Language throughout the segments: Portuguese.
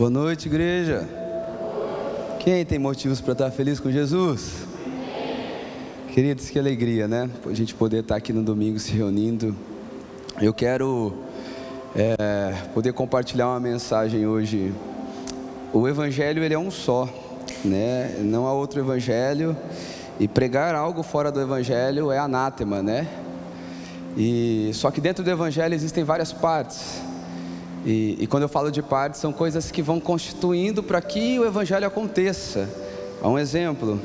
Boa noite, igreja. Quem tem motivos para estar feliz com Jesus? Queridos, que alegria, né? A gente poder estar aqui no domingo se reunindo. Eu quero é, poder compartilhar uma mensagem hoje. O Evangelho ele é um só, né? Não há outro Evangelho. E pregar algo fora do Evangelho é anátema, né? E só que dentro do Evangelho existem várias partes. E, e quando eu falo de partes, são coisas que vão constituindo para que o Evangelho aconteça. Há um exemplo: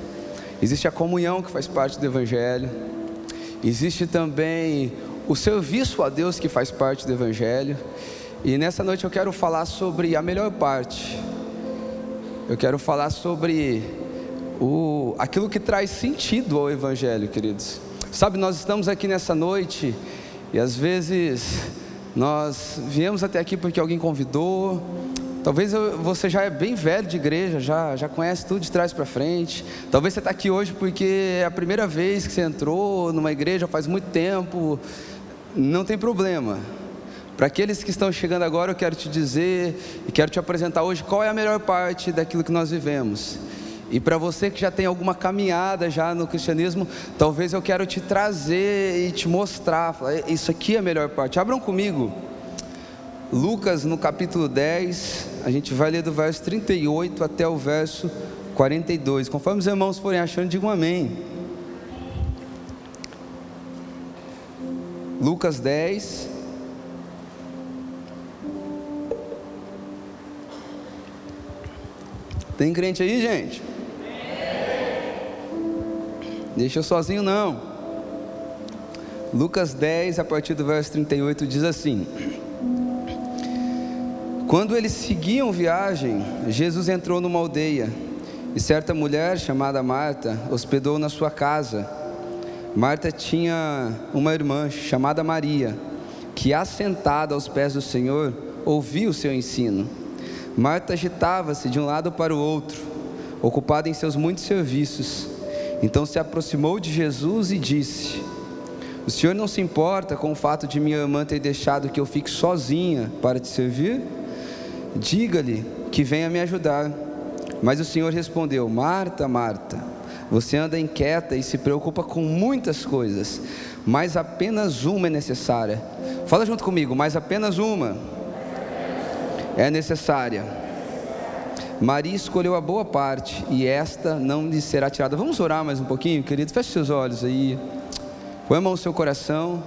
existe a comunhão que faz parte do Evangelho, existe também o serviço a Deus que faz parte do Evangelho. E nessa noite eu quero falar sobre a melhor parte. Eu quero falar sobre o, aquilo que traz sentido ao Evangelho, queridos. Sabe, nós estamos aqui nessa noite e às vezes nós viemos até aqui porque alguém convidou. Talvez você já é bem velho de igreja, já, já conhece tudo de trás para frente. Talvez você está aqui hoje porque é a primeira vez que você entrou numa igreja faz muito tempo. Não tem problema. Para aqueles que estão chegando agora, eu quero te dizer e quero te apresentar hoje qual é a melhor parte daquilo que nós vivemos. E para você que já tem alguma caminhada já no cristianismo, talvez eu quero te trazer e te mostrar, falar, isso aqui é a melhor parte. Abram comigo. Lucas no capítulo 10, a gente vai ler do verso 38 até o verso 42. Conforme os irmãos forem achando, digam amém. Lucas 10, Tem crente aí, gente? Deixa eu sozinho não. Lucas 10, a partir do verso 38, diz assim: Quando eles seguiam viagem, Jesus entrou numa aldeia, e certa mulher chamada Marta hospedou na sua casa. Marta tinha uma irmã chamada Maria, que assentada aos pés do Senhor, ouvia o seu ensino. Marta agitava-se de um lado para o outro, ocupada em seus muitos serviços. Então se aproximou de Jesus e disse: O senhor não se importa com o fato de minha irmã ter deixado que eu fique sozinha para te servir? Diga-lhe que venha me ajudar. Mas o senhor respondeu: Marta, Marta, você anda inquieta e se preocupa com muitas coisas, mas apenas uma é necessária. Fala junto comigo, mas apenas uma é necessária. Maria escolheu a boa parte e esta não lhe será tirada. Vamos orar mais um pouquinho, querido? Feche seus olhos aí. Põe a mão no seu coração.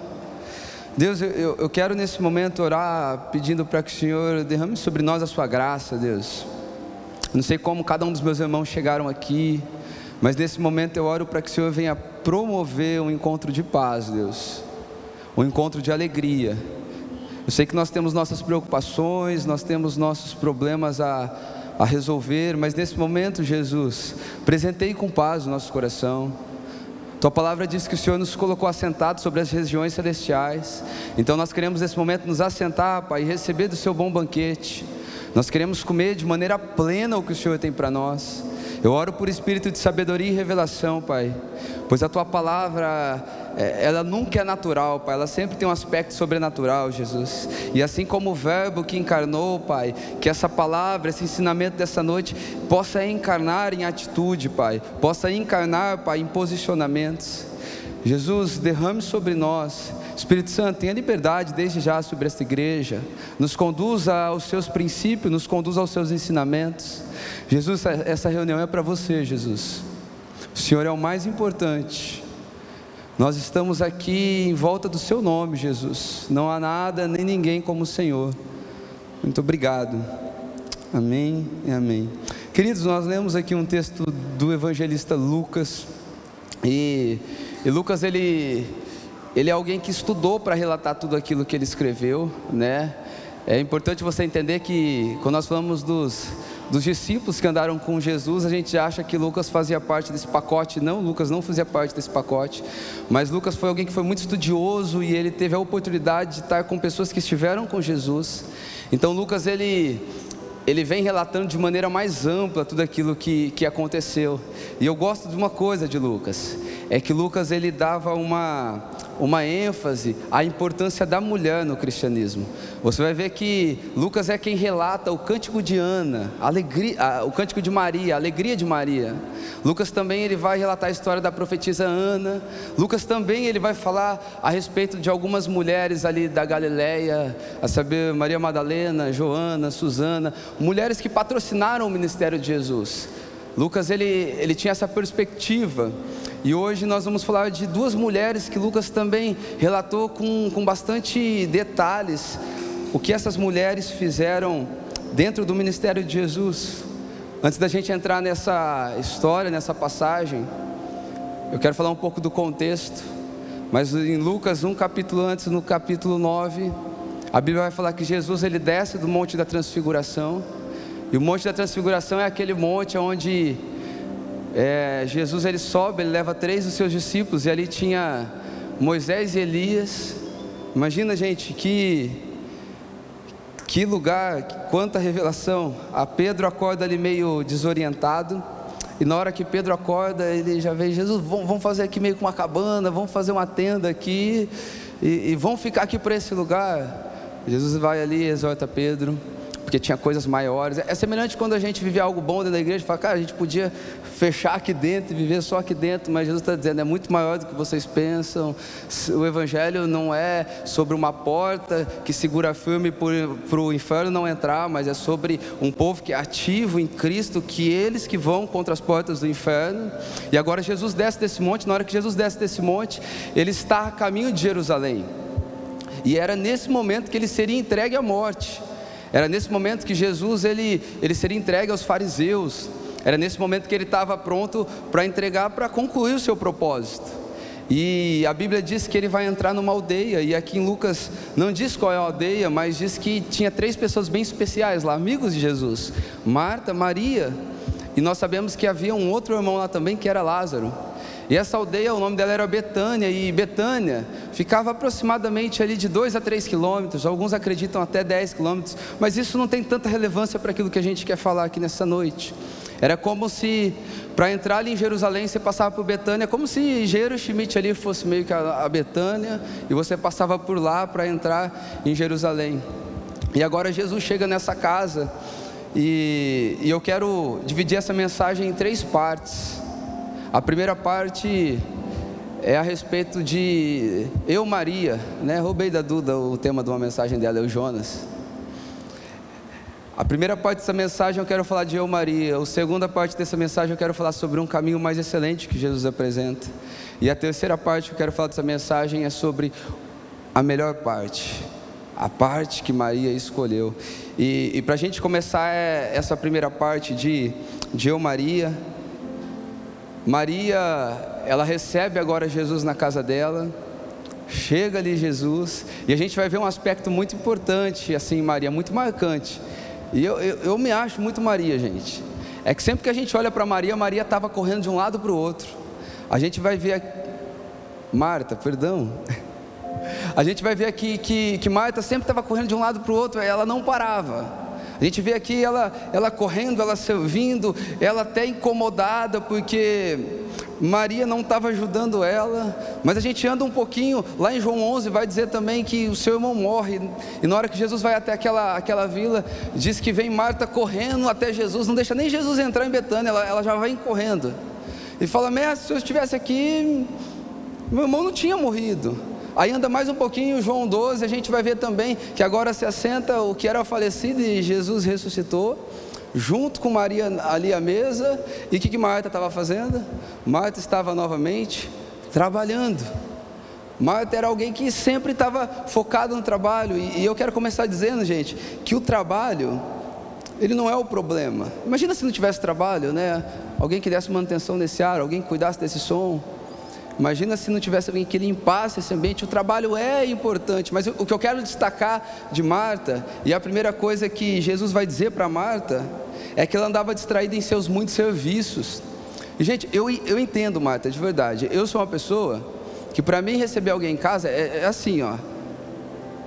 Deus, eu, eu quero nesse momento orar pedindo para que o Senhor derrame sobre nós a sua graça, Deus. Não sei como cada um dos meus irmãos chegaram aqui, mas nesse momento eu oro para que o Senhor venha promover um encontro de paz, Deus. Um encontro de alegria. Eu sei que nós temos nossas preocupações, nós temos nossos problemas a a resolver, mas nesse momento, Jesus, presentei com paz o nosso coração. Tua palavra diz que o Senhor nos colocou assentados sobre as regiões celestiais. Então nós queremos nesse momento nos assentar, Pai, e receber do seu bom banquete. Nós queremos comer de maneira plena o que o Senhor tem para nós. Eu oro por espírito de sabedoria e revelação, Pai, pois a tua palavra, ela nunca é natural, Pai, ela sempre tem um aspecto sobrenatural, Jesus. E assim como o Verbo que encarnou, Pai, que essa palavra, esse ensinamento dessa noite possa encarnar em atitude, Pai, possa encarnar, Pai, em posicionamentos. Jesus, derrame sobre nós Espírito Santo, tenha liberdade desde já sobre esta igreja, nos conduza aos seus princípios, nos conduza aos seus ensinamentos. Jesus, essa reunião é para você, Jesus. O Senhor é o mais importante. Nós estamos aqui em volta do seu nome, Jesus. Não há nada nem ninguém como o Senhor. Muito obrigado. Amém e amém. Queridos, nós lemos aqui um texto do evangelista Lucas. E, e Lucas ele ele é alguém que estudou para relatar tudo aquilo que ele escreveu, né? É importante você entender que quando nós falamos dos, dos discípulos que andaram com Jesus, a gente acha que Lucas fazia parte desse pacote. Não, Lucas não fazia parte desse pacote. Mas Lucas foi alguém que foi muito estudioso e ele teve a oportunidade de estar com pessoas que estiveram com Jesus. Então Lucas ele ele vem relatando de maneira mais ampla tudo aquilo que, que aconteceu. E eu gosto de uma coisa de Lucas, é que Lucas ele dava uma, uma ênfase à importância da mulher no cristianismo. Você vai ver que Lucas é quem relata o cântico de Ana, alegria, o cântico de Maria, a alegria de Maria. Lucas também ele vai relatar a história da profetisa Ana. Lucas também ele vai falar a respeito de algumas mulheres ali da Galileia, a saber Maria Madalena, Joana, Susana, mulheres que patrocinaram o ministério de Jesus. Lucas ele, ele tinha essa perspectiva e hoje nós vamos falar de duas mulheres que Lucas também relatou com, com bastante detalhes o que essas mulheres fizeram dentro do ministério de Jesus. Antes da gente entrar nessa história, nessa passagem, eu quero falar um pouco do contexto. Mas em Lucas, um capítulo antes, no capítulo 9, a Bíblia vai falar que Jesus ele desce do Monte da Transfiguração. E o Monte da Transfiguração é aquele monte onde é, Jesus ele sobe, ele leva três dos seus discípulos e ali tinha Moisés e Elias. Imagina, gente, que que lugar, quanta revelação. A Pedro acorda ali meio desorientado. E na hora que Pedro acorda, ele já vê Jesus, vamos fazer aqui meio com uma cabana, vamos fazer uma tenda aqui e, e vamos ficar aqui por esse lugar. Jesus vai ali, exorta Pedro porque tinha coisas maiores. É semelhante quando a gente vive algo bom dentro da igreja, fala, cara, a gente podia fechar aqui dentro e viver só aqui dentro, mas Jesus está dizendo, é muito maior do que vocês pensam. O Evangelho não é sobre uma porta que segura firme para o inferno não entrar, mas é sobre um povo que é ativo em Cristo, que eles que vão contra as portas do inferno. E agora Jesus desce desse monte, na hora que Jesus desce desse monte, ele está a caminho de Jerusalém. E era nesse momento que ele seria entregue à morte. Era nesse momento que Jesus ele, ele seria entregue aos fariseus. Era nesse momento que ele estava pronto para entregar, para concluir o seu propósito. E a Bíblia diz que ele vai entrar numa aldeia, e aqui em Lucas não diz qual é a aldeia, mas diz que tinha três pessoas bem especiais lá, amigos de Jesus: Marta, Maria, e nós sabemos que havia um outro irmão lá também que era Lázaro. E essa aldeia, o nome dela era Betânia, e Betânia ficava aproximadamente ali de 2 a 3 quilômetros, alguns acreditam até 10 quilômetros, mas isso não tem tanta relevância para aquilo que a gente quer falar aqui nessa noite. Era como se, para entrar ali em Jerusalém, você passava por Betânia, como se Jerusalém ali fosse meio que a, a Betânia, e você passava por lá para entrar em Jerusalém. E agora Jesus chega nessa casa, e, e eu quero dividir essa mensagem em três partes. A primeira parte é a respeito de eu, Maria, né? Roubei da Duda o tema de uma mensagem dela, eu, Jonas. A primeira parte dessa mensagem eu quero falar de eu, Maria. A segunda parte dessa mensagem eu quero falar sobre um caminho mais excelente que Jesus apresenta. E a terceira parte que eu quero falar dessa mensagem é sobre a melhor parte, a parte que Maria escolheu. E, e para a gente começar é essa primeira parte de, de eu, Maria Maria, ela recebe agora Jesus na casa dela, chega ali Jesus, e a gente vai ver um aspecto muito importante, assim, Maria, muito marcante. E eu, eu, eu me acho muito Maria, gente. É que sempre que a gente olha para Maria, Maria estava correndo de um lado para o outro. A gente vai ver. Marta, perdão. A gente vai ver aqui que, que Marta sempre estava correndo de um lado para o outro, ela não parava. A gente vê aqui ela, ela correndo, ela servindo, ela até incomodada, porque Maria não estava ajudando ela. Mas a gente anda um pouquinho, lá em João 11 vai dizer também que o seu irmão morre. E na hora que Jesus vai até aquela, aquela vila, diz que vem Marta correndo até Jesus, não deixa nem Jesus entrar em Betânia, ela, ela já vai correndo. E fala: Mestre, se eu estivesse aqui, meu irmão não tinha morrido. Aí anda mais um pouquinho, João 12, a gente vai ver também que agora se assenta o que era falecido e Jesus ressuscitou, junto com Maria ali à mesa. E o que, que Marta estava fazendo? Marta estava novamente trabalhando. Marta era alguém que sempre estava focado no trabalho. E, e eu quero começar dizendo, gente, que o trabalho, ele não é o problema. Imagina se não tivesse trabalho, né? Alguém que desse manutenção nesse ar, alguém que cuidasse desse som Imagina se não tivesse alguém que limpasse esse ambiente. O trabalho é importante, mas o que eu quero destacar de Marta, e a primeira coisa que Jesus vai dizer para Marta, é que ela andava distraída em seus muitos serviços. E, gente, eu, eu entendo, Marta, de verdade. Eu sou uma pessoa que, para mim, receber alguém em casa é, é assim, ó.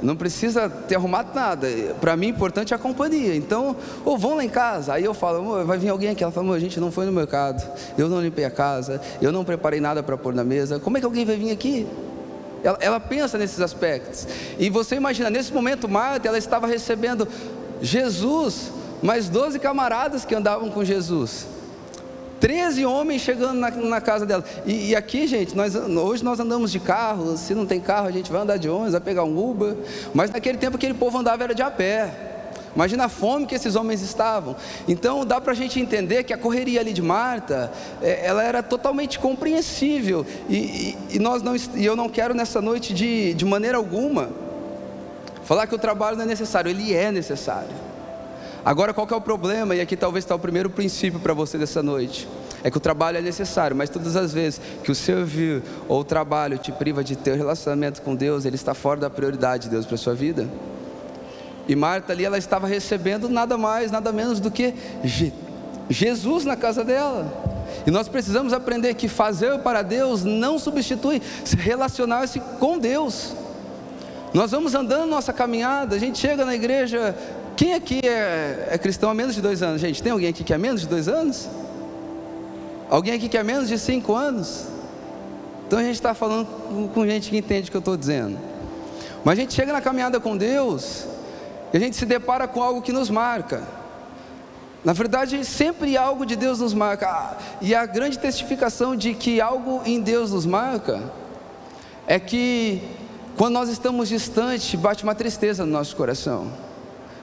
Não precisa ter arrumado nada. Para mim, importante é a companhia. Então, ou vão lá em casa. Aí eu falo, vai vir alguém aqui. Ela fala, a gente não foi no mercado. Eu não limpei a casa. Eu não preparei nada para pôr na mesa. Como é que alguém vai vir aqui? Ela, ela, pensa nesses aspectos. E você imagina, nesse momento, Marta, ela estava recebendo Jesus, mais 12 camaradas que andavam com Jesus. 13 homens chegando na, na casa dela. E, e, aqui, gente, nós, hoje nós andamos de carro. Se não tem carro, a gente vai andar de ônibus, vai pegar um Uber. Mas naquele tempo, aquele povo andava era de a pé. Imagina a fome que esses homens estavam. Então dá para a gente entender que a correria ali de Marta, é, ela era totalmente compreensível. E, e, e nós não, e eu não quero nessa noite de, de maneira alguma falar que o trabalho não é necessário. Ele é necessário. Agora, qual é o problema? E aqui talvez está o primeiro princípio para você dessa noite. É que o trabalho é necessário, mas todas as vezes que o servir ou o trabalho te priva de ter relacionamento com Deus, ele está fora da prioridade de Deus para a sua vida. E Marta ali, ela estava recebendo nada mais, nada menos do que Jesus na casa dela. E nós precisamos aprender que fazer para Deus não substitui relacionar-se com Deus. Nós vamos andando nossa caminhada, a gente chega na igreja, quem aqui é, é, cristão há menos de dois anos? Gente, tem alguém aqui que é menos de dois anos? Alguém aqui que é menos de cinco anos? Então a gente está falando com, gente que entende o que eu estou dizendo. Mas a gente chega na caminhada com Deus e a gente se depara com algo que nos marca. Na verdade, sempre algo de Deus nos marca. E a grande testificação de que algo em Deus nos marca é que quando nós estamos distantes, bate uma tristeza no nosso coração.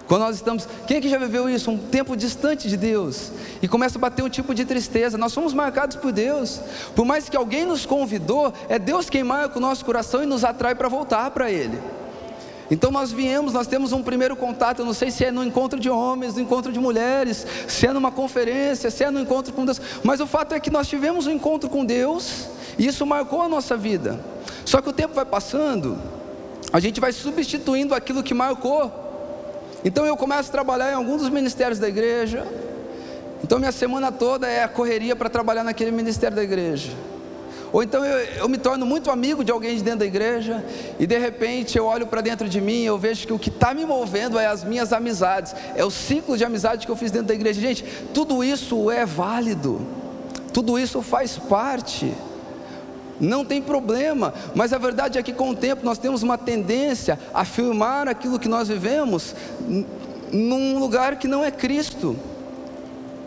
Quando nós estamos, quem é que já viveu isso? Um tempo distante de Deus e começa a bater um tipo de tristeza. Nós somos marcados por Deus. Por mais que alguém nos convidou, é Deus quem marca o nosso coração e nos atrai para voltar para Ele. Então nós viemos, nós temos um primeiro contato, eu não sei se é no encontro de homens, no encontro de mulheres, se é numa conferência, se é no encontro com Deus, mas o fato é que nós tivemos um encontro com Deus e isso marcou a nossa vida. Só que o tempo vai passando, a gente vai substituindo aquilo que marcou. Então eu começo a trabalhar em alguns dos ministérios da igreja. Então minha semana toda é a correria para trabalhar naquele ministério da igreja. Ou então eu, eu, me torno muito amigo de alguém de dentro da igreja e de repente eu olho para dentro de mim e eu vejo que o que está me movendo é as minhas amizades, é o ciclo de amizade que eu fiz dentro da igreja. Gente, tudo isso é válido, tudo isso faz parte não tem problema, mas a verdade é que com o tempo nós temos uma tendência a afirmar aquilo que nós vivemos num lugar que não é Cristo,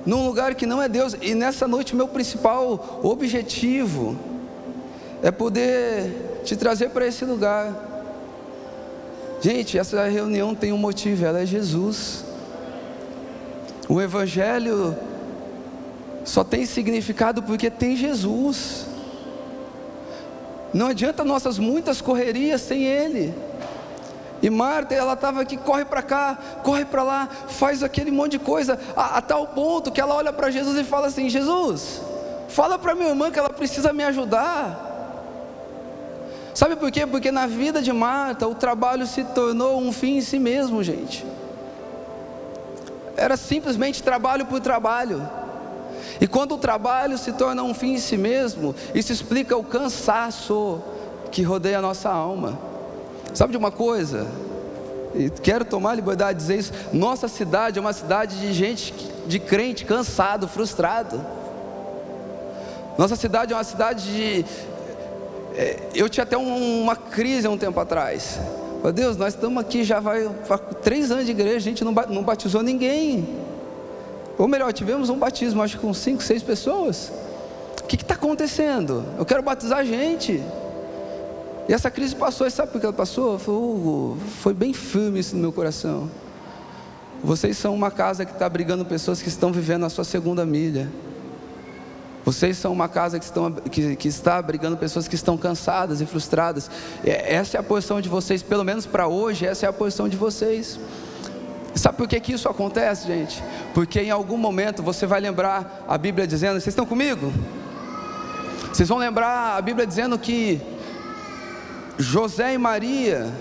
num lugar que não é Deus, e nessa noite meu principal objetivo é poder te trazer para esse lugar. Gente, essa reunião tem um motivo, ela é Jesus. O Evangelho só tem significado porque tem Jesus. Não adianta nossas muitas correrias sem Ele. E Marta, ela estava aqui, corre para cá, corre para lá, faz aquele monte de coisa, a, a tal ponto que ela olha para Jesus e fala assim: Jesus, fala para minha irmã que ela precisa me ajudar. Sabe por quê? Porque na vida de Marta o trabalho se tornou um fim em si mesmo, gente. Era simplesmente trabalho por trabalho. E quando o trabalho se torna um fim em si mesmo, isso explica o cansaço que rodeia a nossa alma. Sabe de uma coisa? E quero tomar a liberdade de dizer isso. Nossa cidade é uma cidade de gente, de crente cansado, frustrado. Nossa cidade é uma cidade de. É, eu tinha até uma crise há um tempo atrás. Meu Deus, nós estamos aqui já vai três anos de igreja, a gente não batizou ninguém. Ou melhor, tivemos um batismo, acho que com cinco, seis pessoas. O que está acontecendo? Eu quero batizar gente. E essa crise passou, e sabe por que ela passou? Foi, foi bem firme isso no meu coração. Vocês são uma casa que está abrigando pessoas que estão vivendo a sua segunda milha. Vocês são uma casa que, estão, que, que está abrigando pessoas que estão cansadas e frustradas. Essa é a posição de vocês, pelo menos para hoje, essa é a posição de vocês. Sabe por que, que isso acontece, gente? Porque em algum momento você vai lembrar a Bíblia dizendo, vocês estão comigo? Vocês vão lembrar a Bíblia dizendo que José e Maria,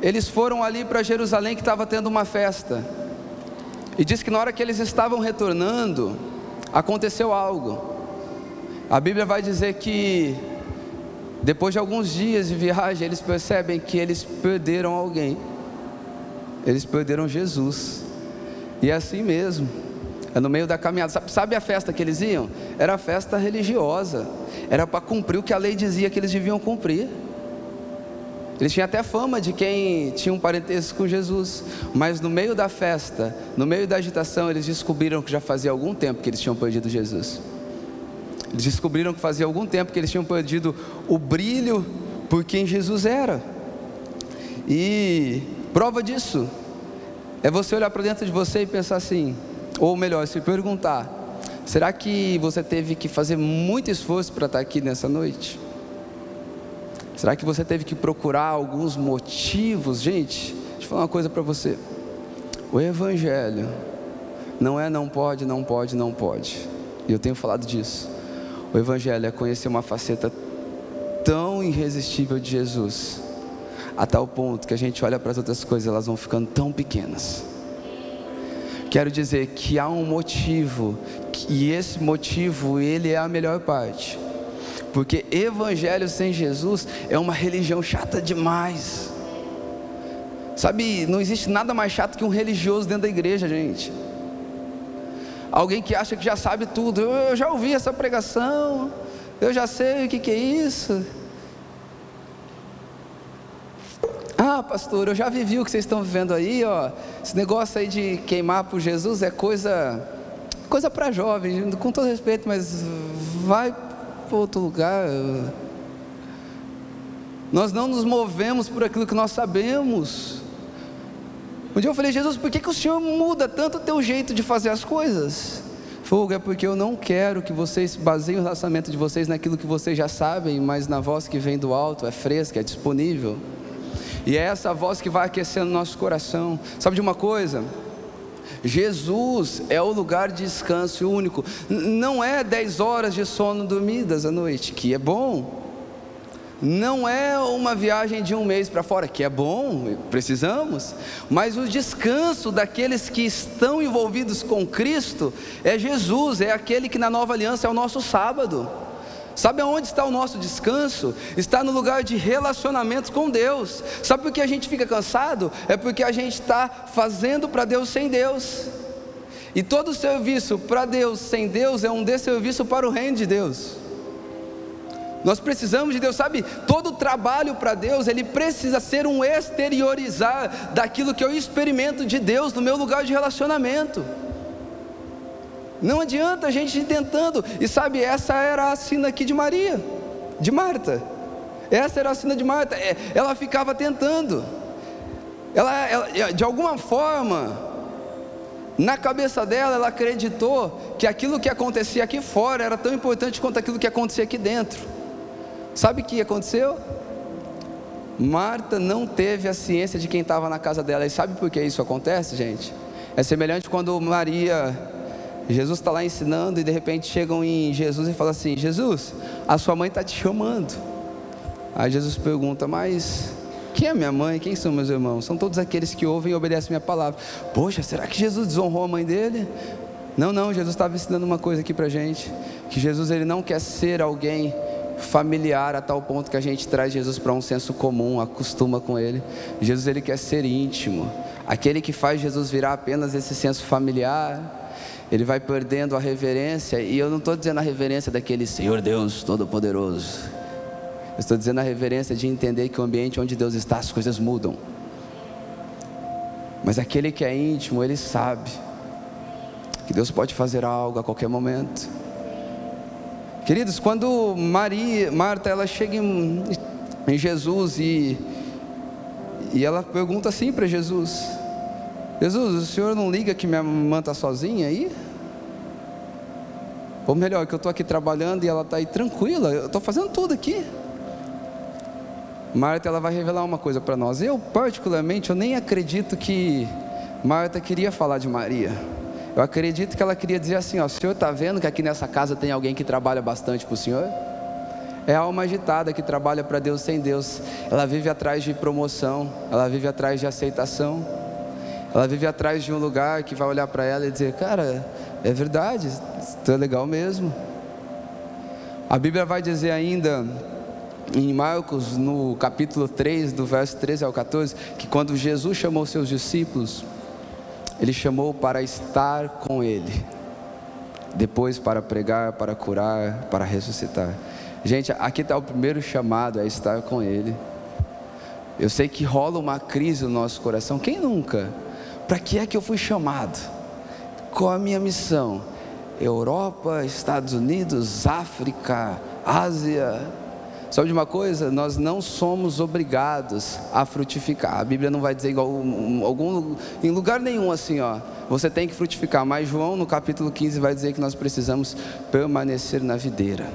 eles foram ali para Jerusalém que estava tendo uma festa. E diz que na hora que eles estavam retornando, aconteceu algo. A Bíblia vai dizer que Depois de alguns dias de viagem, eles percebem que eles perderam alguém. Eles perderam Jesus. E é assim mesmo. É no meio da caminhada. Sabe, a festa que eles iam? Era a festa religiosa. Era para cumprir o que a lei dizia que eles deviam cumprir. Eles tinham até fama de quem tinha um parentesco com Jesus. Mas no meio da festa, no meio da agitação, eles descobriram que já fazia algum tempo que eles tinham perdido Jesus. Eles descobriram que fazia algum tempo que eles tinham perdido o brilho por quem Jesus era. E prova disso é você olhar para dentro de você e pensar assim: ou melhor, se perguntar: será que você teve que fazer muito esforço para estar aqui nessa noite? Será que você teve que procurar alguns motivos? Gente, deixa eu falar uma coisa para você. O Evangelho não é não pode, não pode, não pode. E eu tenho falado disso. O Evangelho é conhecer uma faceta tão irresistível de Jesus, a tal ponto que a gente olha para as outras coisas, elas vão ficando tão pequenas. Quero dizer que há um motivo, e esse motivo, ele é a melhor parte. Porque evangelho sem Jesus é uma religião chata demais. Sabe, não existe nada mais chato que um religioso dentro da igreja, gente. Alguém que acha que já sabe tudo. Eu, eu já ouvi essa pregação, eu já sei o que, que é isso. Pastor, eu já vivi o que vocês estão vivendo aí, ó. Esse negócio aí de queimar por Jesus é coisa coisa para jovem, com todo respeito, mas vai para outro lugar. Nós não nos movemos por aquilo que nós sabemos. Um dia eu falei, Jesus, por que, que o Senhor muda tanto o teu jeito de fazer as coisas? Fogo, é porque eu não quero que vocês baseiem o relacionamento de vocês naquilo que vocês já sabem, mas na voz que vem do alto, é fresca, é disponível. E é essa voz que vai aquecendo nosso coração. Sabe de uma coisa? Jesus é o lugar de descanso único. Não é 10 horas de sono dormidas à noite, que é bom. Não é uma viagem de um mês para fora, que é bom, precisamos, mas o descanso daqueles que estão envolvidos com Cristo é Jesus, é aquele que na nova aliança é o nosso sábado. Sabe aonde está o nosso descanso? Está no lugar de relacionamentos com Deus. Sabe por que a gente fica cansado? É porque a gente está fazendo para Deus sem Deus. E todo serviço para Deus sem Deus é um desserviço para o reino de Deus. Nós precisamos de Deus, sabe? Todo trabalho para Deus, ele precisa ser um exteriorizar daquilo que eu experimento de Deus no meu lugar de relacionamento. Não adianta a gente ir tentando. E sabe, essa era a sina aqui de Maria, de Marta. Essa era a sina de Marta. É, ela ficava tentando. Ela, ela, de alguma forma, na cabeça dela, ela acreditou que aquilo que acontecia aqui fora era tão importante quanto aquilo que acontecia aqui dentro. Sabe o que aconteceu? Marta não teve a ciência de quem estava na casa dela. E sabe por que isso acontece, gente? É semelhante quando Maria Jesus está lá ensinando e de repente chegam em Jesus e falam assim: Jesus, a sua mãe está te chamando. Aí Jesus pergunta: Mas quem é minha mãe? Quem são meus irmãos? São todos aqueles que ouvem e obedecem minha palavra. Poxa, será que Jesus desonrou a mãe dele? Não, não, Jesus estava ensinando uma coisa aqui para gente: que Jesus ele não quer ser alguém familiar a tal ponto que a gente traz Jesus para um senso comum, acostuma com ele. Jesus ele quer ser íntimo, aquele que faz Jesus virar apenas esse senso familiar ele vai perdendo a reverência, e eu não estou dizendo a reverência daquele Senhor Deus Todo-Poderoso, eu estou dizendo a reverência de entender que o ambiente onde Deus está, as coisas mudam. Mas aquele que é íntimo, ele sabe que Deus pode fazer algo a qualquer momento. Queridos, quando Maria, Marta, ela chega em, em Jesus e, e ela pergunta assim para Jesus: Jesus, o senhor não liga que minha irmã está sozinha aí? Ou melhor, que eu estou aqui trabalhando e ela está aí tranquila, eu estou fazendo tudo aqui. Marta ela vai revelar uma coisa para nós. Eu particularmente eu nem acredito que Marta queria falar de Maria. Eu acredito que ela queria dizer assim: ó, o senhor está vendo que aqui nessa casa tem alguém que trabalha bastante para o senhor? É a alma agitada que trabalha para Deus sem Deus. Ela vive atrás de promoção, ela vive atrás de aceitação. Ela vive atrás de um lugar que vai olhar para ela e dizer: Cara, é verdade, isso é legal mesmo. A Bíblia vai dizer ainda em Marcos, no capítulo 3, do verso 13 ao 14, que quando Jesus chamou seus discípulos, ele chamou para estar com ele, depois para pregar, para curar, para ressuscitar. Gente, aqui está o primeiro chamado, é estar com ele. Eu sei que rola uma crise no nosso coração, quem nunca? Para que é que eu fui chamado? Qual a minha missão? Europa, Estados Unidos, África, Ásia, Sabe de uma coisa? Nós não somos obrigados a frutificar. A Bíblia não vai dizer igual algum, em lugar nenhum assim, ó. Você tem que frutificar. Mas João, no capítulo 15, vai dizer que nós precisamos permanecer na videira.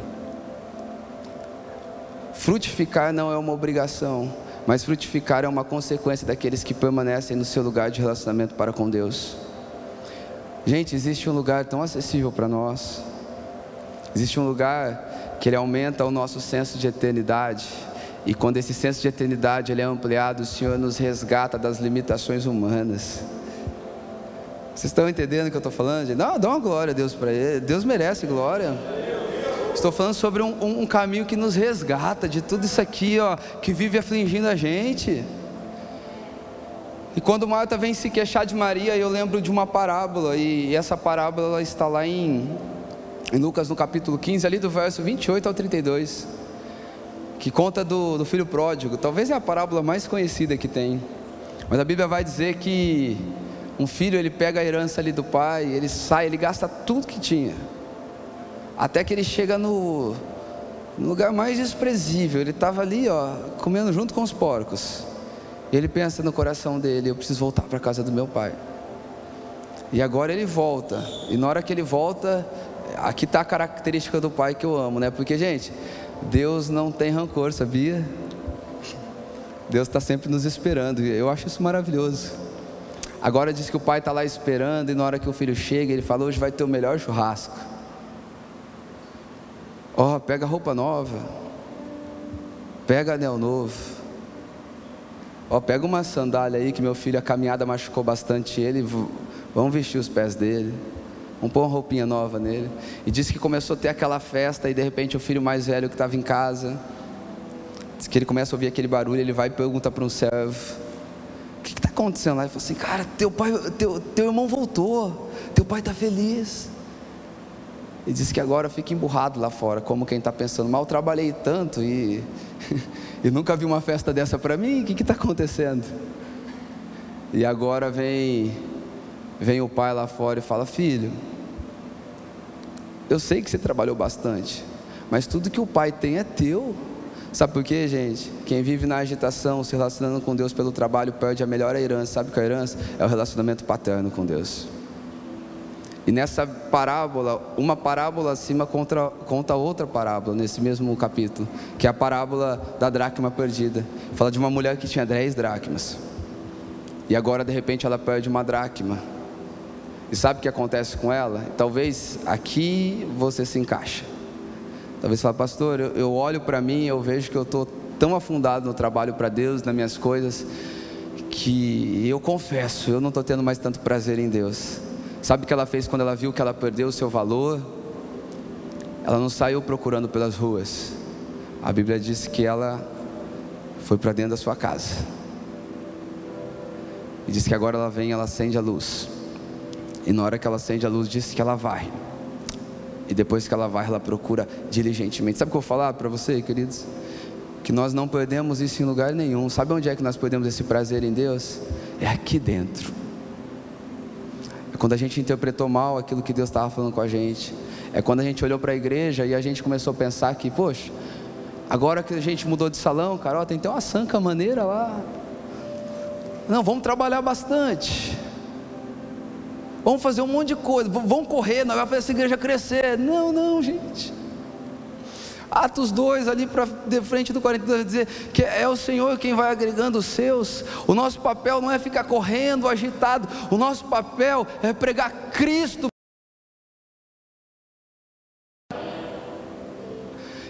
Frutificar não é uma obrigação, mas frutificar é uma consequência daqueles que permanecem no seu lugar de relacionamento para com Deus. Gente, existe um lugar tão acessível para nós. Existe um lugar que ele aumenta o nosso senso de eternidade. E quando esse senso de eternidade ele é ampliado, o Senhor nos resgata das limitações humanas. Vocês estão entendendo o que eu estou falando? Não, dá uma glória a Deus para ele. Deus merece glória. Estou falando sobre um, um, caminho que nos resgata de tudo isso aqui, ó, que vive afligindo a gente. E quando Marta vem se queixar de Maria, eu lembro de uma parábola, e essa parábola está lá em em Lucas no capítulo 15, ali do verso 28 ao 32, que conta do, do filho pródigo. Talvez é a parábola mais conhecida que tem. Mas a Bíblia vai dizer que um filho ele pega a herança ali do pai, ele sai, ele gasta tudo que tinha, até que ele chega no, no lugar mais desprezível. Ele estava ali, ó, comendo junto com os porcos. E ele pensa no coração dele: eu preciso voltar para a casa do meu pai. E agora ele volta. E na hora que ele volta, aqui está a característica do pai que eu amo, né? Porque, gente, Deus não tem rancor, sabia? Deus está sempre nos esperando, e eu acho isso maravilhoso. Agora diz que o pai está lá esperando, e na hora que o filho chega, ele fala: Hoje vai ter o melhor churrasco. Ó, oh, pega roupa nova, pega anel novo. Ó, oh, pega uma sandália aí que meu filho, a caminhada machucou bastante ele, vamos vestir os pés dele. Vamos pôr uma roupinha nova nele. E disse que começou a ter aquela festa e de repente o filho mais velho que estava em casa, disse que ele começa a ouvir aquele barulho, ele vai e pergunta para um servo, o que está acontecendo lá? Ele falou assim, cara, teu pai, teu, teu irmão voltou, teu pai está feliz. E disse que agora fica emburrado lá fora, como quem está pensando, mal trabalhei tanto e, e nunca vi uma festa dessa para mim, o que está acontecendo? E agora vem vem o pai lá fora e fala: Filho, eu sei que você trabalhou bastante, mas tudo que o pai tem é teu. Sabe por quê, gente? Quem vive na agitação, se relacionando com Deus pelo trabalho, perde a melhor herança. Sabe qual é a herança? É o relacionamento paterno com Deus. E nessa parábola, uma parábola acima contra, conta outra parábola, nesse mesmo capítulo, que é a parábola da dracma perdida. Fala de uma mulher que tinha dez dracmas. E agora, de repente, ela perde uma dracma. E sabe o que acontece com ela? Talvez aqui você se encaixa. Talvez fale, pastor, eu, eu olho para mim, eu vejo que eu estou tão afundado no trabalho para Deus, nas minhas coisas, que eu confesso, eu não estou tendo mais tanto prazer em Deus. Sabe o que ela fez quando ela viu que ela perdeu o seu valor? Ela não saiu procurando pelas ruas. A Bíblia diz que ela foi para dentro da sua casa. E diz que agora ela vem, ela acende a luz. E na hora que ela acende a luz, diz que ela vai. E depois que ela vai, ela procura diligentemente. Sabe o que eu vou falar para você, queridos? Que nós não perdemos isso em lugar nenhum. Sabe onde é que nós perdemos esse prazer em Deus? É aqui dentro. Quando a gente interpretou mal aquilo que Deus estava falando com a gente. É quando a gente olhou para a igreja e a gente começou a pensar que, poxa, agora que a gente mudou de salão, Carol, tem que ter uma sanca maneira lá. Não, vamos trabalhar bastante vamos fazer um monte de coisa, vamos correr, nós vamos fazer essa igreja crescer. Não, não, gente. Atos 2, ali para de frente do 42, dizer que é o Senhor quem vai agregando os seus. O nosso papel não é ficar correndo, agitado. O nosso papel é pregar Cristo.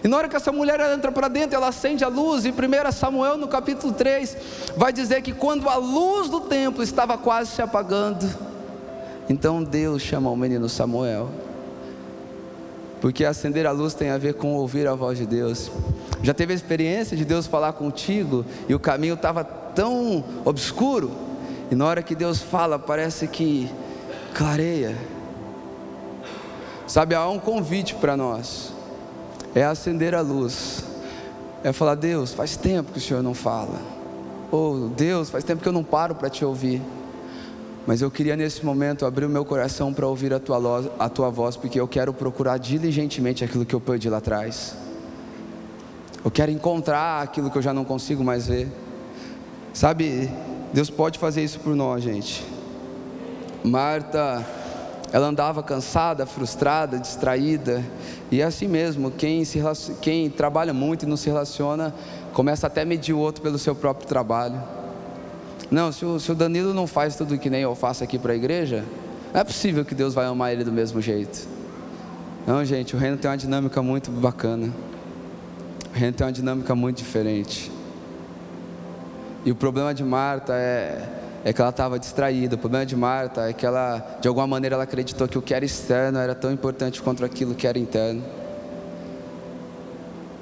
E na hora que essa mulher entra para dentro, ela acende a luz. E 1 Samuel, no capítulo 3, vai dizer que quando a luz do templo estava quase se apagando, então Deus chama o menino Samuel. Porque acender a luz tem a ver com ouvir a voz de Deus. Já teve a experiência de Deus falar contigo e o caminho estava tão obscuro, e na hora que Deus fala, parece que clareia. Sabe, há um convite para nós, é acender a luz, é falar: Deus, faz tempo que o Senhor não fala, ou oh, Deus, faz tempo que eu não paro para te ouvir. Mas eu queria nesse momento abrir o meu coração para ouvir a tua, a tua voz, porque eu quero procurar diligentemente aquilo que eu perdi lá atrás. Eu quero encontrar aquilo que eu já não consigo mais ver. Sabe, Deus pode fazer isso por nós, gente. Marta, ela andava cansada, frustrada, distraída, e é assim mesmo, quem, se, quem trabalha muito e não se relaciona, começa até a medir o outro pelo seu próprio trabalho. Não, se o, se o Danilo não faz tudo que nem eu faço aqui para a igreja, é possível que Deus vai amar ele do mesmo jeito. Não, gente, o reino tem uma dinâmica muito bacana. O reino tem uma dinâmica muito diferente. E o problema de Marta é, é que ela estava distraída. O problema de Marta é que ela, de alguma maneira, ela acreditou que o que era externo era tão importante quanto aquilo que era interno.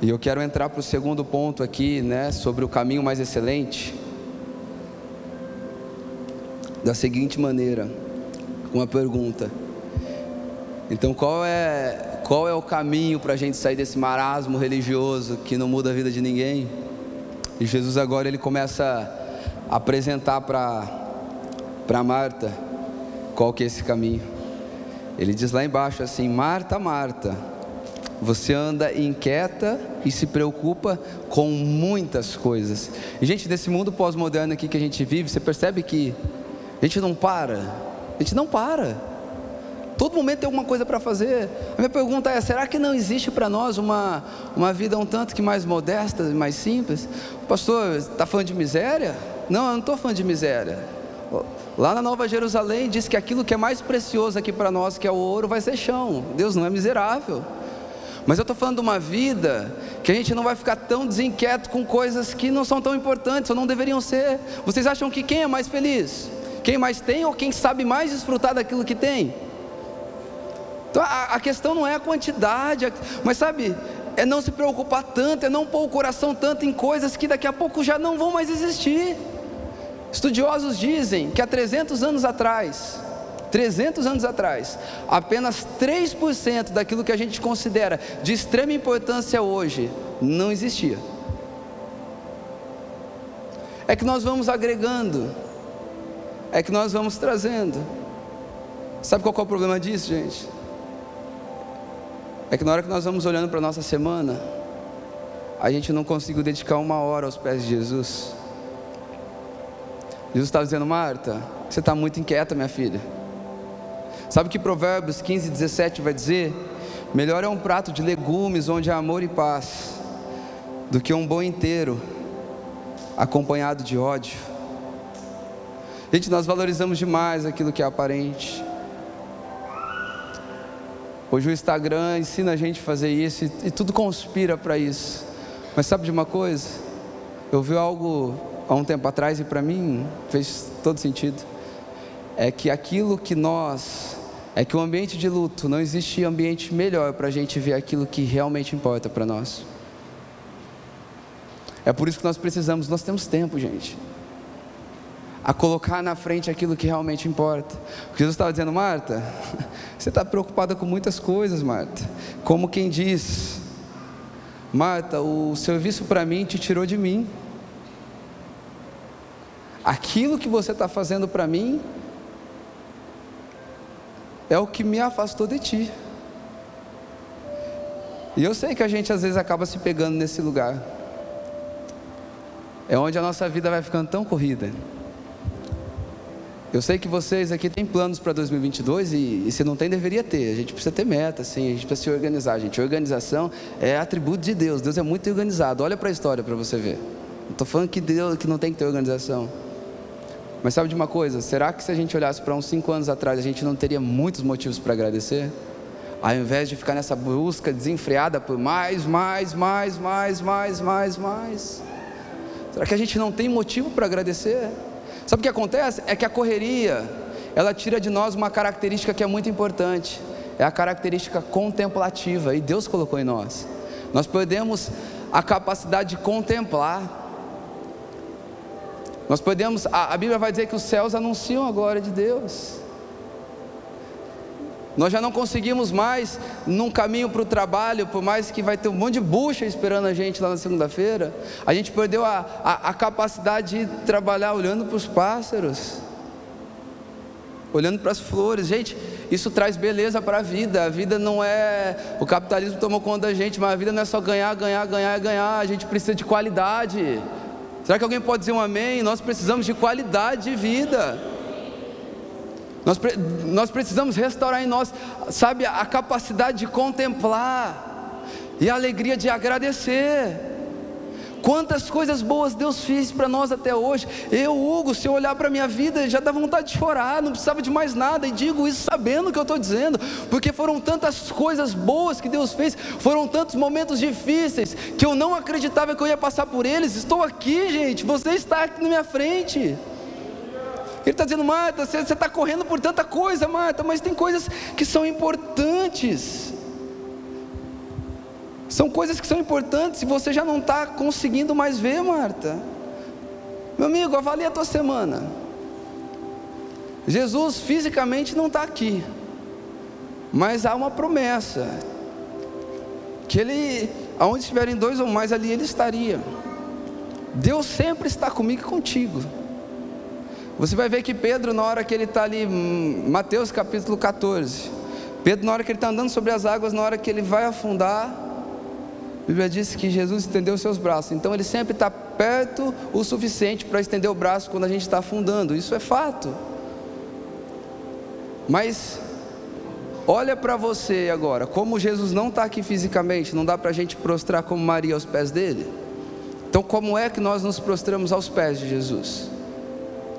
E eu quero entrar para o segundo ponto aqui, né, sobre o caminho mais excelente da seguinte maneira, com uma pergunta. Então, qual é, qual é o caminho para a gente sair desse marasmo religioso que não muda a vida de ninguém? E Jesus agora ele começa a apresentar para Marta qual que é esse caminho. Ele diz lá embaixo assim: Marta, Marta, você anda inquieta e se preocupa com muitas coisas. E gente, desse mundo pós-moderno aqui que a gente vive, você percebe que a gente não para. A gente não para. Todo momento tem alguma coisa para fazer. A minha pergunta é: será que não existe para nós uma, uma vida um tanto que mais modesta e mais simples? Pastor, está falando de miséria? Não, eu não estou falando de miséria. Lá na Nova Jerusalém diz que aquilo que é mais precioso aqui para nós, que é o ouro, vai ser chão. Deus não é miserável. Mas eu estou falando de uma vida que a gente não vai ficar tão desinquieto com coisas que não são tão importantes ou não deveriam ser. Vocês acham que quem é mais feliz? Quem mais tem ou quem sabe mais desfrutar daquilo que tem? Então a, a questão não é a quantidade, mas sabe, é não se preocupar tanto, é não pôr o coração tanto em coisas que daqui a pouco já não vão mais existir. Estudiosos dizem que há 300 anos atrás, 300 anos atrás, apenas 3% daquilo que a gente considera de extrema importância hoje não existia. É que nós vamos agregando é que nós vamos trazendo. Sabe qual é o problema disso, gente? É que na hora que nós vamos olhando para a nossa semana, a gente não conseguiu dedicar uma hora aos pés de Jesus. Jesus está dizendo, Marta, você está muito inquieta, minha filha. Sabe que Provérbios 15, 17 vai dizer? Melhor é um prato de legumes onde há amor e paz, do que um bom inteiro acompanhado de ódio. Gente, nós valorizamos demais aquilo que é aparente. Hoje o Instagram ensina a gente a fazer isso e, tudo conspira para isso. Mas sabe de uma coisa? Eu vi algo há um tempo atrás e para mim fez todo sentido. É que aquilo que nós. É que o ambiente de luto, não existe ambiente melhor para a gente ver aquilo que realmente importa para nós. É por isso que nós precisamos, nós temos tempo, gente a colocar na frente aquilo que realmente importa. Jesus estava dizendo, Marta, você está preocupada com muitas coisas, Marta. Como quem diz, Marta, o serviço para mim te tirou de mim. Aquilo que você está fazendo para mim é o que me afastou de ti. E eu sei que a gente às vezes acaba se pegando nesse lugar. É onde a nossa vida vai ficando tão corrida. Eu sei que vocês aqui têm planos para 2022 e, e se não tem, deveria ter. A gente precisa ter meta, sim, a gente precisa se organizar, gente. Organização é atributo de Deus. Deus é muito organizado. Olha para a história para você ver. Não estou falando que Deus que não tem que ter organização. Mas sabe de uma coisa? Será que se a gente olhasse para uns cinco anos atrás, a gente não teria muitos motivos para agradecer? Ao invés de ficar nessa busca desenfreada por mais, mais, mais, mais, mais, mais, mais. Será que a gente não tem motivo para agradecer? Sabe o que acontece? É que a correria, ela tira de nós uma característica que é muito importante. É a característica contemplativa, e Deus colocou em nós. Nós podemos a capacidade de contemplar. Nós podemos, a, a Bíblia vai dizer que os céus anunciam a glória de Deus. Nós já não conseguimos mais num caminho para o trabalho, por mais que vai ter um monte de bucha esperando a gente lá na segunda-feira. A gente perdeu a, a, a capacidade de trabalhar olhando para os pássaros, olhando para as flores. Gente, isso traz beleza para a vida. A vida não é. O capitalismo tomou conta da gente, mas a vida não é só ganhar, ganhar, ganhar, ganhar. A gente precisa de qualidade. Será que alguém pode dizer um amém? Nós precisamos de qualidade de vida. Nós, nós precisamos restaurar em nós, sabe, a capacidade de contemplar e a alegria de agradecer. Quantas coisas boas Deus fez para nós até hoje. Eu, Hugo, se eu olhar para a minha vida, já dá vontade de chorar, não precisava de mais nada. E digo isso sabendo o que eu estou dizendo, porque foram tantas coisas boas que Deus fez, foram tantos momentos difíceis que eu não acreditava que eu ia passar por eles. Estou aqui, gente, você está aqui na minha frente. Ele está dizendo, Marta, você está correndo por tanta coisa, Marta, mas tem coisas que são importantes. São coisas que são importantes e você já não está conseguindo mais ver, Marta. Meu amigo, avalie a tua semana. Jesus fisicamente não está aqui, mas há uma promessa que Ele, aonde estiverem dois ou mais ali, Ele estaria. Deus sempre está comigo e contigo. Você vai ver que Pedro, na hora que ele está ali, hum, Mateus capítulo 14, Pedro, na hora que ele está andando sobre as águas, na hora que ele vai afundar, a Bíblia diz que Jesus estendeu seus braços, então ele sempre está perto o suficiente para estender o braço quando a gente está afundando, isso é fato. Mas, olha para você agora, como Jesus não está aqui fisicamente, não dá para a gente prostrar como Maria aos pés dele, então como é que nós nos prostramos aos pés de Jesus?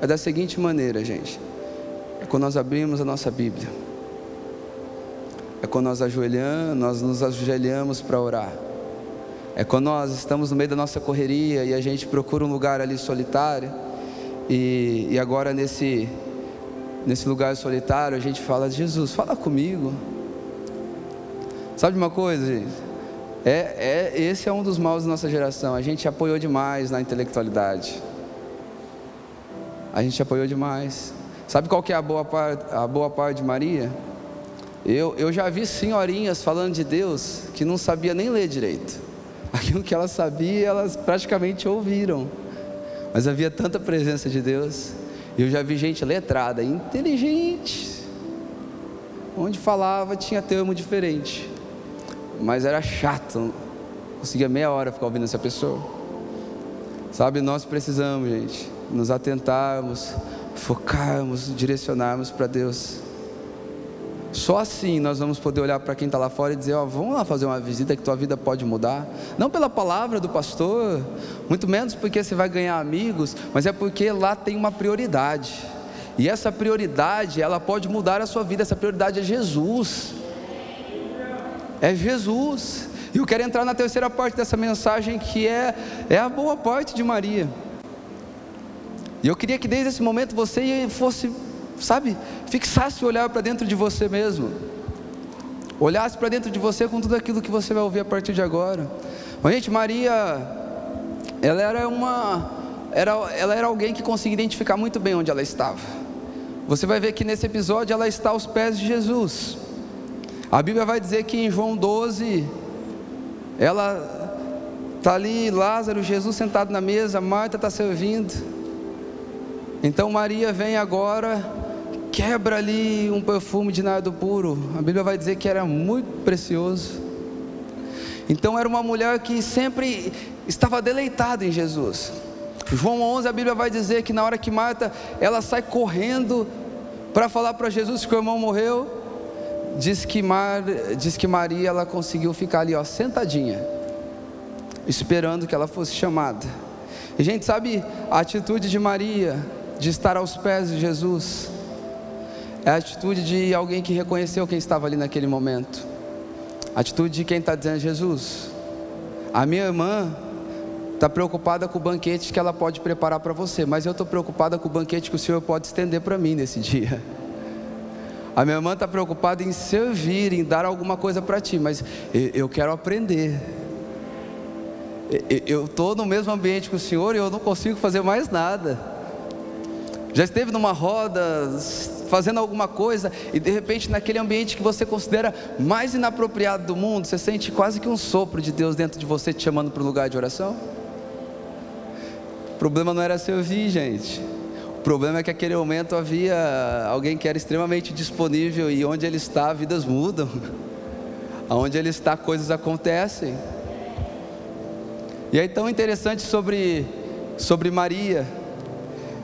É da seguinte maneira, gente. É quando nós abrimos a nossa Bíblia. É quando nós ajoelhamos, nós nos ajoelhamos para orar. É quando nós estamos no meio da nossa correria e a gente procura um lugar ali solitário. E, e agora nesse, nesse lugar solitário a gente fala, Jesus, fala comigo. Sabe uma coisa, gente? É, é, esse é um dos maus da nossa geração. A gente apoiou demais na intelectualidade a gente apoiou demais. Sabe qual que é a boa parte, a boa parte de Maria? Eu, eu já vi senhorinhas falando de Deus que não sabia nem ler direito. Aquilo que elas sabiam, elas praticamente ouviram. Mas havia tanta presença de Deus. Eu já vi gente letrada, inteligente. Onde falava tinha termo diferente. Mas era chato. Conseguia meia hora ficar ouvindo essa pessoa. Sabe, nós precisamos, gente, nos atentarmos, focarmos, direcionarmos para Deus. Só assim nós vamos poder olhar para quem está lá fora e dizer: Ó, oh, vamos lá fazer uma visita que tua vida pode mudar. Não pela palavra do pastor, muito menos porque você vai ganhar amigos, mas é porque lá tem uma prioridade. E essa prioridade, ela pode mudar a sua vida. Essa prioridade é Jesus. É Jesus. E eu quero entrar na terceira parte dessa mensagem, que é, é a boa parte de Maria. E eu queria que desde esse momento você fosse, sabe, fixasse o olhar para dentro de você mesmo. Olhasse para dentro de você com tudo aquilo que você vai ouvir a partir de agora. Gente, Maria, ela era uma, era, ela era alguém que conseguia identificar muito bem onde ela estava. Você vai ver que nesse episódio ela está aos pés de Jesus. A Bíblia vai dizer que em João 12, ela está ali, Lázaro, Jesus sentado na mesa, Marta está servindo. Então Maria vem agora, quebra ali um perfume de nardo puro. A Bíblia vai dizer que era muito precioso. Então era uma mulher que sempre estava deleitada em Jesus. João 11 a Bíblia vai dizer que na hora que Marta ela sai correndo para falar para Jesus que o irmão morreu, diz que, Mar, diz que Maria ela conseguiu ficar ali ó, sentadinha, esperando que ela fosse chamada. E gente sabe a atitude de Maria de estar aos pés de Jesus, é a atitude de alguém que reconheceu quem estava ali naquele momento, a atitude de quem está dizendo: Jesus, a minha irmã está preocupada com o banquete que ela pode preparar para você, mas eu estou preocupada com o banquete que o Senhor pode estender para mim nesse dia. A minha irmã está preocupada em servir, em dar alguma coisa para ti, mas eu quero aprender. eu estou no mesmo ambiente que o Senhor e eu não consigo fazer mais nada. Já esteve numa roda, fazendo alguma coisa, e de repente, naquele ambiente que você considera mais inapropriado do mundo, você sente quase que um sopro de Deus dentro de você te chamando para o lugar de oração? O problema não era servir, gente. O problema é que naquele momento havia alguém que era extremamente disponível e onde ele está, vidas mudam. Aonde ele está, coisas acontecem. E aí tão interessante sobre, sobre Maria,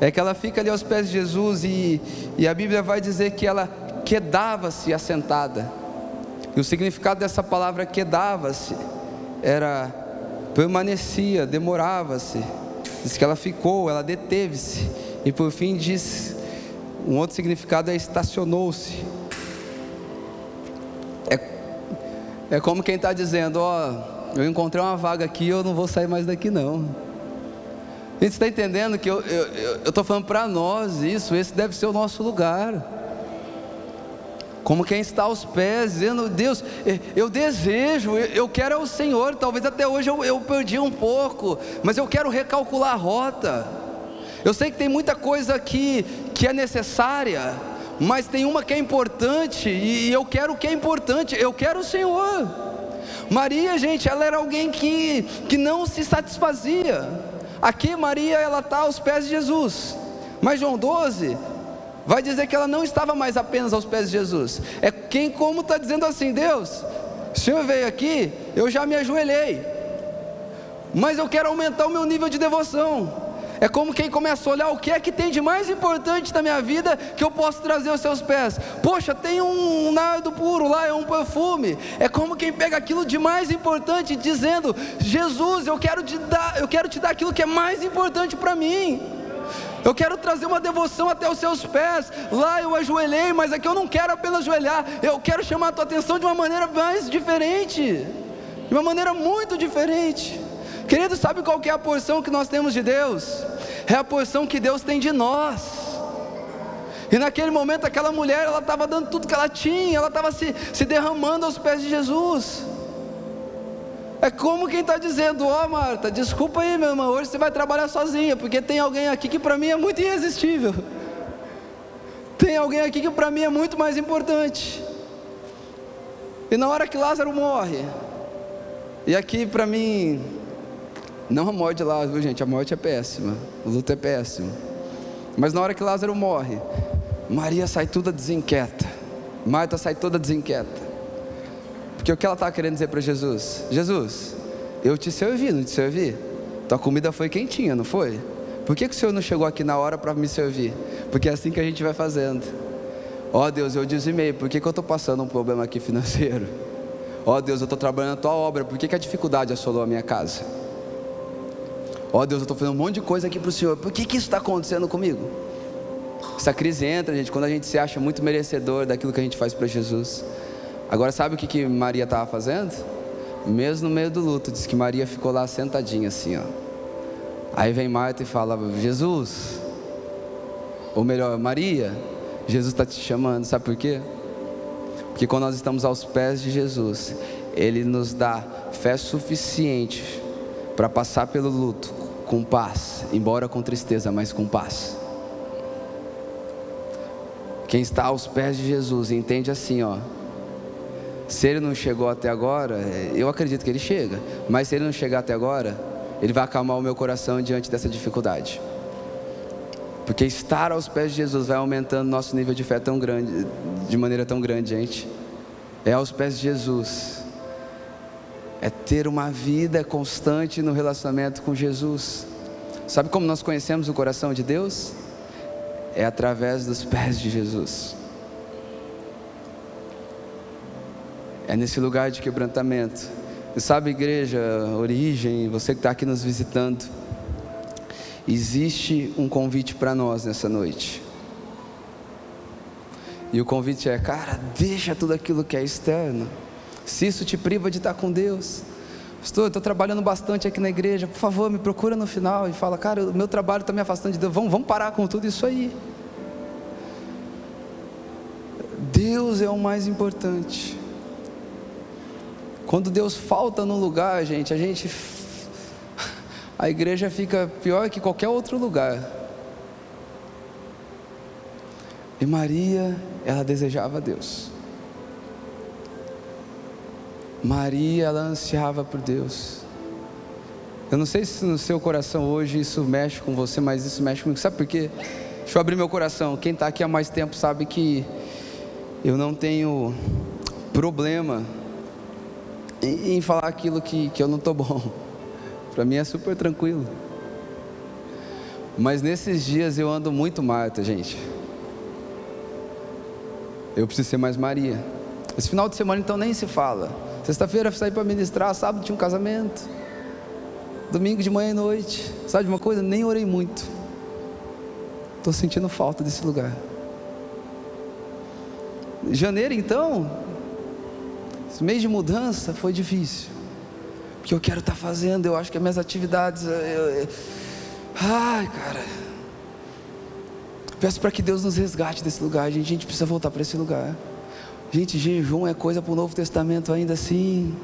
é que ela fica ali aos pés de Jesus e, e a Bíblia vai dizer que ela quedava-se assentada. E o significado dessa palavra quedava-se era permanecia, demorava-se. Diz que ela ficou, ela deteve-se. E por fim diz, um outro significado é estacionou-se. É, é como quem está dizendo, ó, eu encontrei uma vaga aqui, eu não vou sair mais daqui não. Você está entendendo que eu estou falando para nós isso, esse deve ser o nosso lugar. Como quem está aos pés, dizendo, Deus, eu desejo, eu quero o Senhor. Talvez até hoje eu, eu perdi um pouco, mas eu quero recalcular a rota. Eu sei que tem muita coisa aqui que é necessária, mas tem uma que é importante, e eu quero o que é importante, eu quero o Senhor. Maria, gente, ela era alguém que, que não se satisfazia. Aqui Maria, ela está aos pés de Jesus. Mas João 12 vai dizer que ela não estava mais apenas aos pés de Jesus. É quem como está dizendo assim, Deus, o Senhor veio aqui, eu já me ajoelhei. Mas eu quero aumentar o meu nível de devoção. É como quem começa a olhar o que é que tem de mais importante na minha vida que eu posso trazer aos seus pés. Poxa, tem um, um nardo puro lá, é um perfume. É como quem pega aquilo de mais importante, dizendo: Jesus, eu quero te dar, eu quero te dar aquilo que é mais importante para mim. Eu quero trazer uma devoção até os seus pés. Lá eu ajoelhei, mas aqui eu não quero apenas ajoelhar. Eu quero chamar a tua atenção de uma maneira mais diferente. De uma maneira muito diferente. Querido, sabe qual que é a porção que nós temos de Deus? É a porção que Deus tem de nós. E naquele momento aquela mulher, ela estava dando tudo que ela tinha, ela estava se, se derramando aos pés de Jesus. É como quem está dizendo, ó oh, Marta, desculpa aí meu irmão, hoje você vai trabalhar sozinha, porque tem alguém aqui que para mim é muito irresistível. Tem alguém aqui que para mim é muito mais importante. E na hora que Lázaro morre, e aqui para mim não a morte de Lázaro, gente, a morte é péssima, o luto é péssimo. Mas na hora que Lázaro morre, Maria sai toda desinquieta, Marta sai toda desinquieta. Porque o que ela estava querendo dizer para Jesus? Jesus, eu te servi, não te servi? Tua comida foi quentinha, não foi? Por que, que o Senhor não chegou aqui na hora para me servir? Porque é assim que a gente vai fazendo. Ó oh, Deus, eu dizimei, por que, que eu estou passando um problema aqui financeiro? Ó oh, Deus, eu estou trabalhando a tua obra, por que, que a dificuldade assolou a minha casa? Ó oh, Deus, eu estou fazendo um monte de coisa aqui para o Senhor. Por que, que isso está acontecendo comigo? Essa crise entra, gente, quando a gente se acha muito merecedor daquilo que a gente faz para Jesus. Agora, sabe o que, que Maria estava fazendo? Mesmo no meio do luto, diz que Maria ficou lá sentadinha assim, ó. Aí vem Marta e fala: Jesus, ou melhor, Maria, Jesus está te chamando, sabe por quê? Porque quando nós estamos aos pés de Jesus, Ele nos dá fé suficiente para passar pelo luto, com paz, embora com tristeza, mas com paz. Quem está aos pés de Jesus entende assim, ó. Se ele não chegou até agora, eu acredito que ele chega, mas se ele não chegar até agora, ele vai acalmar o meu coração diante dessa dificuldade. Porque estar aos pés de Jesus vai aumentando nosso nível de fé tão grande, de maneira tão grande, gente. É aos pés de Jesus é ter uma vida constante no relacionamento com Jesus. Sabe como nós conhecemos o coração de Deus? É através dos pés de Jesus. É nesse lugar de quebrantamento. E sabe, igreja, origem, você que está aqui nos visitando, existe um convite para nós nessa noite. E o convite é, cara, deixa tudo aquilo que é externo se isso te priva de estar com Deus. Estou, estou trabalhando bastante aqui na igreja. Por favor, me procura no final e fala, cara, o meu trabalho está me afastando de Deus. Vamos, vamos parar com tudo isso aí. Deus é o mais importante. Quando Deus falta no lugar, gente, a gente a igreja fica pior que qualquer outro lugar. E Maria, ela desejava Deus. Maria, ela ansiava por Deus. Eu não sei se no seu coração hoje isso mexe com você, mas isso mexe comigo. Sabe por quê? Deixa eu abrir meu coração. Quem está aqui há mais tempo sabe que eu não tenho problema em, em falar aquilo que, que eu não estou bom. Para mim é super tranquilo. Mas nesses dias eu ando muito Marta, gente. Eu preciso ser mais Maria. Esse final de semana então nem se fala. Sexta-feira saí para ministrar, sábado tinha um casamento. Domingo de manhã e noite. Sabe de uma coisa? Nem orei muito. Estou sentindo falta desse lugar. Janeiro então, esse mês de mudança foi difícil. Porque eu quero estar tá fazendo, eu acho que as minhas atividades. Eu, eu, ai, cara. Peço para que Deus nos resgate desse lugar, gente. A gente precisa voltar para esse lugar. Gente, jejum é coisa para o Novo Testamento ainda assim.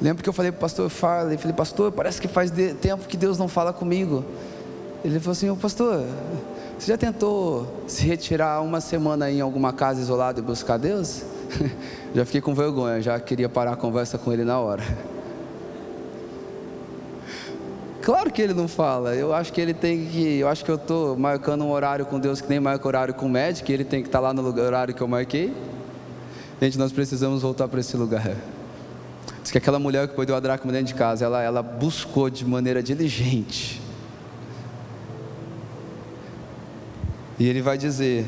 Lembro que eu falei para o pastor Farley, falei, pastor, parece que faz tempo que Deus não fala comigo. Ele falou assim, pastor, você já tentou se retirar uma semana em alguma casa isolada e buscar Deus? já fiquei com vergonha, já queria parar a conversa com ele na hora. Claro que ele não fala. Eu acho que ele tem que. Eu acho que eu estou marcando um horário com Deus que nem marca horário com o médico. Ele tem que estar tá lá no horário que eu marquei. Gente, nós precisamos voltar para esse lugar. Diz que aquela mulher que perdeu a dracma dentro de casa, ela, ela buscou de maneira diligente E ele vai dizer: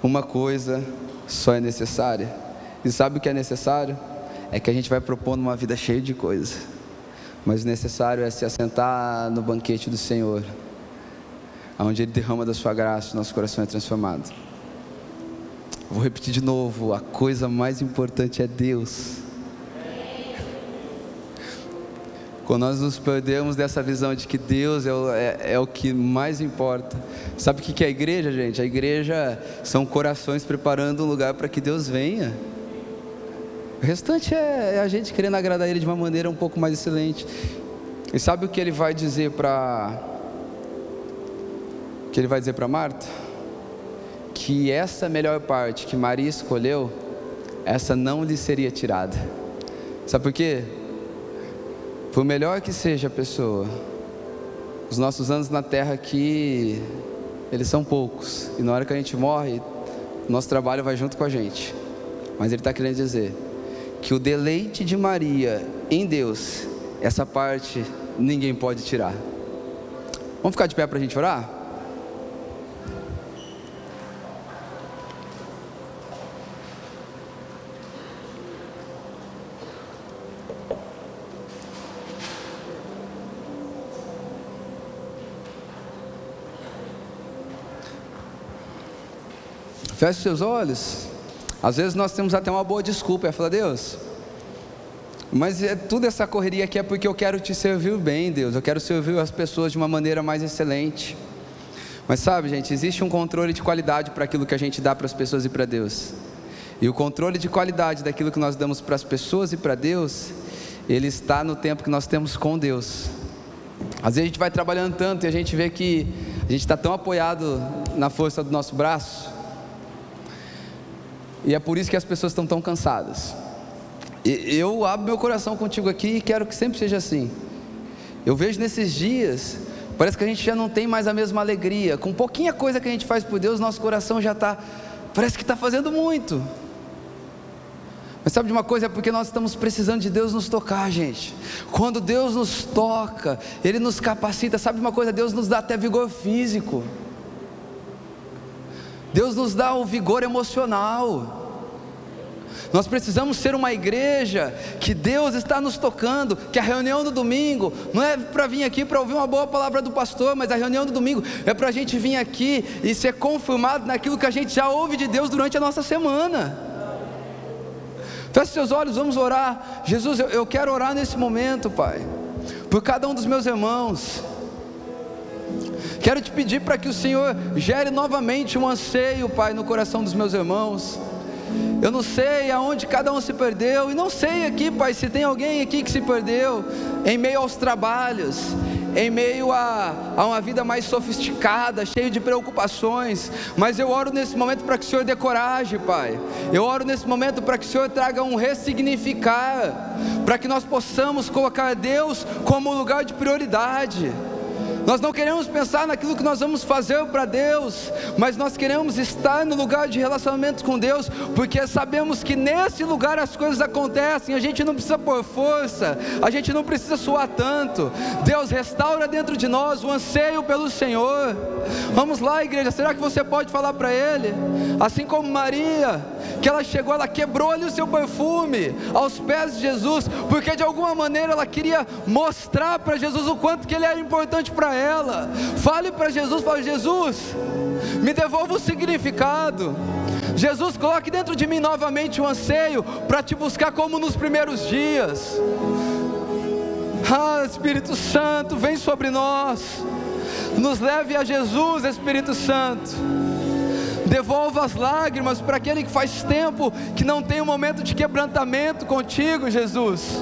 uma coisa só é necessária. E sabe o que é necessário? É que a gente vai propondo uma vida cheia de coisas. Mas o necessário é se assentar no banquete do Senhor, onde Ele derrama da sua graça, nosso coração é transformado. Vou repetir de novo: a coisa mais importante é Deus. Quando nós nos perdemos dessa visão de que Deus é o, é, é o que mais importa. Sabe o que é a igreja, gente? A igreja são corações preparando um lugar para que Deus venha. O restante é, é a gente querendo agradar Ele de uma maneira um pouco mais excelente. E sabe o que Ele vai dizer para. O que Ele vai dizer para Marta? Que essa melhor parte que Maria escolheu, essa não lhe seria tirada. Sabe por quê? Por melhor que seja a pessoa, os nossos anos na terra aqui, eles são poucos. E na hora que a gente morre, nosso trabalho vai junto com a gente. Mas ele está querendo dizer que o deleite de Maria em Deus, essa parte ninguém pode tirar. Vamos ficar de pé para a gente orar? Feche seus olhos. Às vezes nós temos até uma boa desculpa, é falar, Deus, mas é tudo essa correria aqui é porque eu quero te servir bem, Deus. Eu quero servir as pessoas de uma maneira mais excelente. Mas sabe, gente, existe um controle de qualidade para aquilo que a gente dá para as pessoas e para Deus. E o controle de qualidade daquilo que nós damos para as pessoas e para Deus, ele está no tempo que nós temos com Deus. Às vezes a gente vai trabalhando tanto e a gente vê que a gente está tão apoiado na força do nosso braço e é por isso que as pessoas estão tão cansadas. E eu abro meu coração contigo aqui e quero que sempre seja assim. Eu vejo nesses dias, parece que a gente já não tem mais a mesma alegria. Com pouquinha coisa que a gente faz por Deus, nosso coração já está, parece que está fazendo muito. Mas sabe de uma coisa? É porque nós estamos precisando de Deus nos tocar, gente. Quando Deus nos toca, Ele nos capacita. Sabe de uma coisa? Deus nos dá até vigor físico. Deus nos dá o vigor emocional. Nós precisamos ser uma igreja que Deus está nos tocando, que a reunião do domingo não é para vir aqui para ouvir uma boa palavra do pastor, mas a reunião do domingo é para a gente vir aqui e ser confirmado naquilo que a gente já ouve de Deus durante a nossa semana. Feche seus olhos, vamos orar. Jesus, eu, eu quero orar nesse momento, Pai, por cada um dos meus irmãos. Quero te pedir para que o Senhor gere novamente um anseio, Pai, no coração dos meus irmãos. Eu não sei aonde cada um se perdeu, e não sei aqui, Pai, se tem alguém aqui que se perdeu em meio aos trabalhos, em meio a, a uma vida mais sofisticada, cheio de preocupações, mas eu oro nesse momento para que o Senhor dê coragem, Pai. Eu oro nesse momento para que o Senhor traga um ressignificar, para que nós possamos colocar Deus como lugar de prioridade. Nós não queremos pensar naquilo que nós vamos fazer para Deus, mas nós queremos estar no lugar de relacionamento com Deus, porque sabemos que nesse lugar as coisas acontecem. A gente não precisa pôr força, a gente não precisa suar tanto. Deus restaura dentro de nós o anseio pelo Senhor. Vamos lá, igreja, será que você pode falar para Ele? Assim como Maria, que ela chegou, ela quebrou ali o seu perfume aos pés de Jesus, porque de alguma maneira ela queria mostrar para Jesus o quanto que Ele era importante para ela. Fale para Jesus, fale, Jesus, me devolva o significado. Jesus, coloque dentro de mim novamente o anseio para te buscar como nos primeiros dias. Ah, Espírito Santo, vem sobre nós. Nos leve a Jesus, Espírito Santo. Devolva as lágrimas para aquele que faz tempo que não tem um momento de quebrantamento contigo, Jesus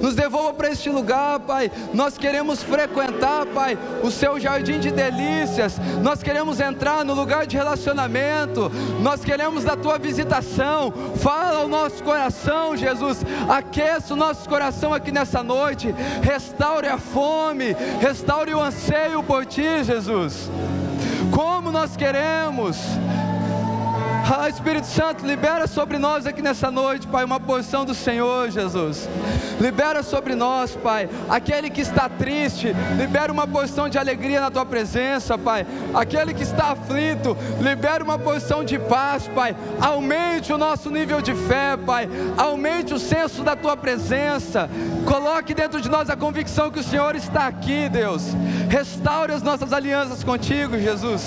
nos devolva para este lugar, Pai. Nós queremos frequentar, Pai, o seu jardim de delícias, nós queremos entrar no lugar de relacionamento, nós queremos da tua visitação. Fala ao nosso coração, Jesus, aqueça o nosso coração aqui nessa noite, restaure a fome, restaure o anseio por ti, Jesus. Como nós queremos ah, Espírito Santo, libera sobre nós aqui nessa noite, Pai, uma porção do Senhor, Jesus. Libera sobre nós, Pai, aquele que está triste, libera uma porção de alegria na tua presença, Pai. Aquele que está aflito, libera uma porção de paz, Pai. Aumente o nosso nível de fé, Pai. Aumente o senso da tua presença. Coloque dentro de nós a convicção que o Senhor está aqui, Deus. Restaure as nossas alianças contigo, Jesus.